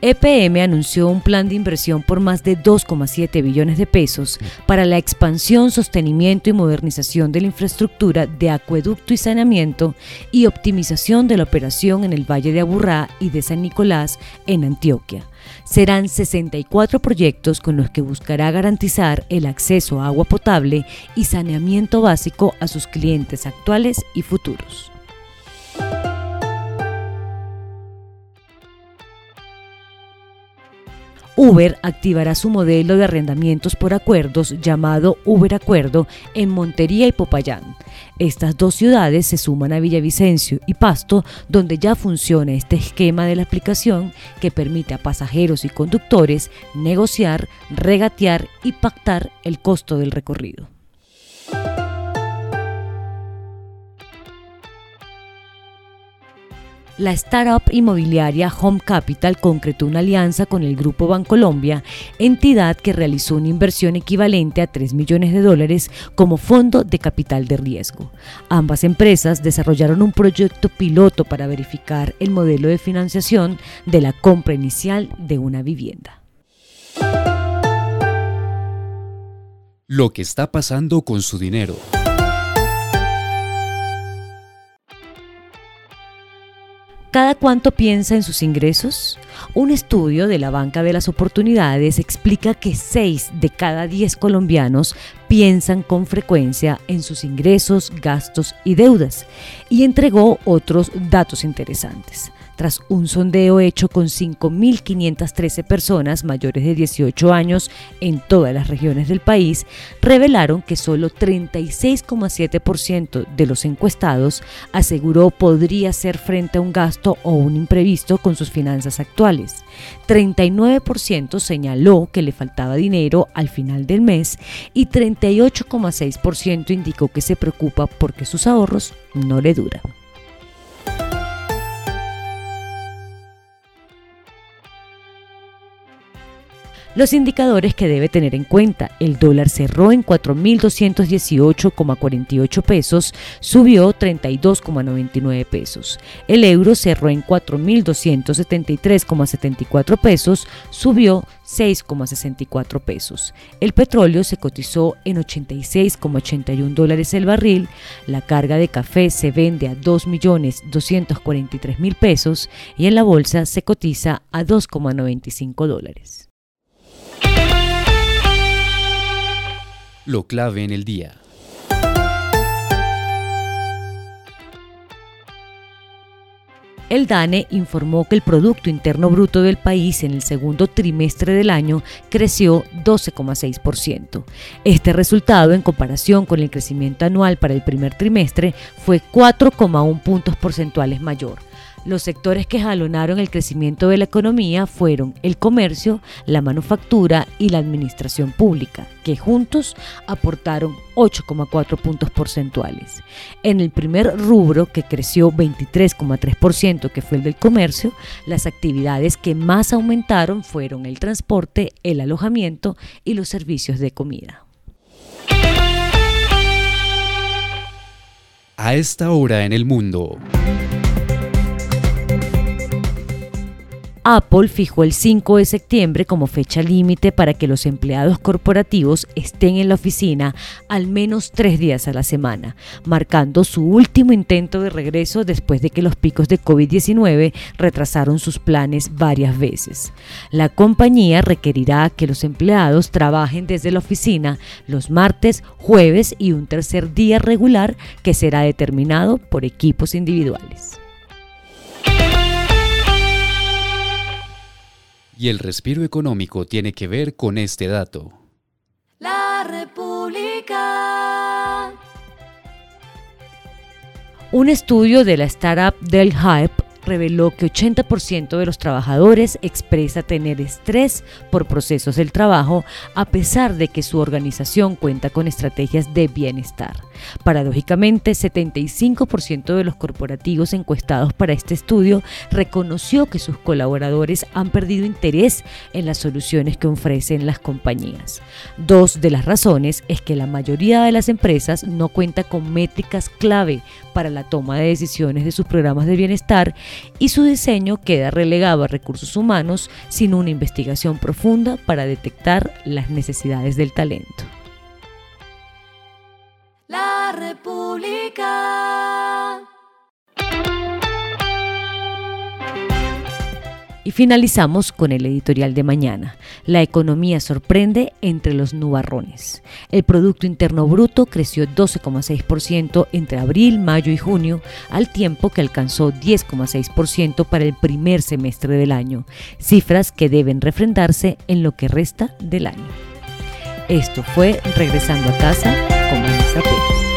EPM anunció un plan de inversión por más de 2,7 billones de pesos para la expansión, sostenimiento y modernización de la infraestructura de acueducto y saneamiento y optimización de la operación en el Valle de Aburrá y de San Nicolás en Antioquia. Serán 64 proyectos con los que buscará garantizar el acceso a agua potable y saneamiento básico a sus clientes actuales y futuros. Uber activará su modelo de arrendamientos por acuerdos llamado Uber Acuerdo en Montería y Popayán. Estas dos ciudades se suman a Villavicencio y Pasto, donde ya funciona este esquema de la aplicación que permite a pasajeros y conductores negociar, regatear y pactar el costo del recorrido. La startup inmobiliaria Home Capital concretó una alianza con el Grupo Bancolombia, entidad que realizó una inversión equivalente a 3 millones de dólares como fondo de capital de riesgo. Ambas empresas desarrollaron un proyecto piloto para verificar el modelo de financiación de la compra inicial de una vivienda. Lo que está pasando con su dinero. ¿Cada cuánto piensa en sus ingresos? Un estudio de la Banca de las Oportunidades explica que 6 de cada 10 colombianos piensan con frecuencia en sus ingresos, gastos y deudas y entregó otros datos interesantes tras un sondeo hecho con 5.513 personas mayores de 18 años en todas las regiones del país, revelaron que solo 36,7% de los encuestados aseguró podría hacer frente a un gasto o un imprevisto con sus finanzas actuales. 39% señaló que le faltaba dinero al final del mes y 38,6% indicó que se preocupa porque sus ahorros no le duran. Los indicadores que debe tener en cuenta, el dólar cerró en 4.218,48 pesos, subió 32,99 pesos. El euro cerró en 4.273,74 pesos, subió 6,64 pesos. El petróleo se cotizó en 86,81 dólares el barril, la carga de café se vende a 2.243.000 pesos y en la bolsa se cotiza a 2,95 dólares. Lo clave en el día. El DANE informó que el Producto Interno Bruto del país en el segundo trimestre del año creció 12,6%. Este resultado, en comparación con el crecimiento anual para el primer trimestre, fue 4,1 puntos porcentuales mayor. Los sectores que jalonaron el crecimiento de la economía fueron el comercio, la manufactura y la administración pública, que juntos aportaron 8,4 puntos porcentuales. En el primer rubro, que creció 23,3%, que fue el del comercio, las actividades que más aumentaron fueron el transporte, el alojamiento y los servicios de comida. A esta hora en el mundo. Apple fijó el 5 de septiembre como fecha límite para que los empleados corporativos estén en la oficina al menos tres días a la semana, marcando su último intento de regreso después de que los picos de COVID-19 retrasaron sus planes varias veces. La compañía requerirá que los empleados trabajen desde la oficina los martes, jueves y un tercer día regular que será determinado por equipos individuales. Y el respiro económico tiene que ver con este dato. La República. Un estudio de la startup Del Hype reveló que 80% de los trabajadores expresa tener estrés por procesos del trabajo a pesar de que su organización cuenta con estrategias de bienestar. Paradójicamente, 75% de los corporativos encuestados para este estudio reconoció que sus colaboradores han perdido interés en las soluciones que ofrecen las compañías. Dos de las razones es que la mayoría de las empresas no cuenta con métricas clave para la toma de decisiones de sus programas de bienestar y su diseño queda relegado a recursos humanos sin una investigación profunda para detectar las necesidades del talento. República. Y finalizamos con el editorial de mañana. La economía sorprende entre los nubarrones. El Producto Interno Bruto creció 12,6% entre abril, mayo y junio, al tiempo que alcanzó 10,6% para el primer semestre del año, cifras que deben refrendarse en lo que resta del año. Esto fue Regresando a casa con Vanessa Pérez.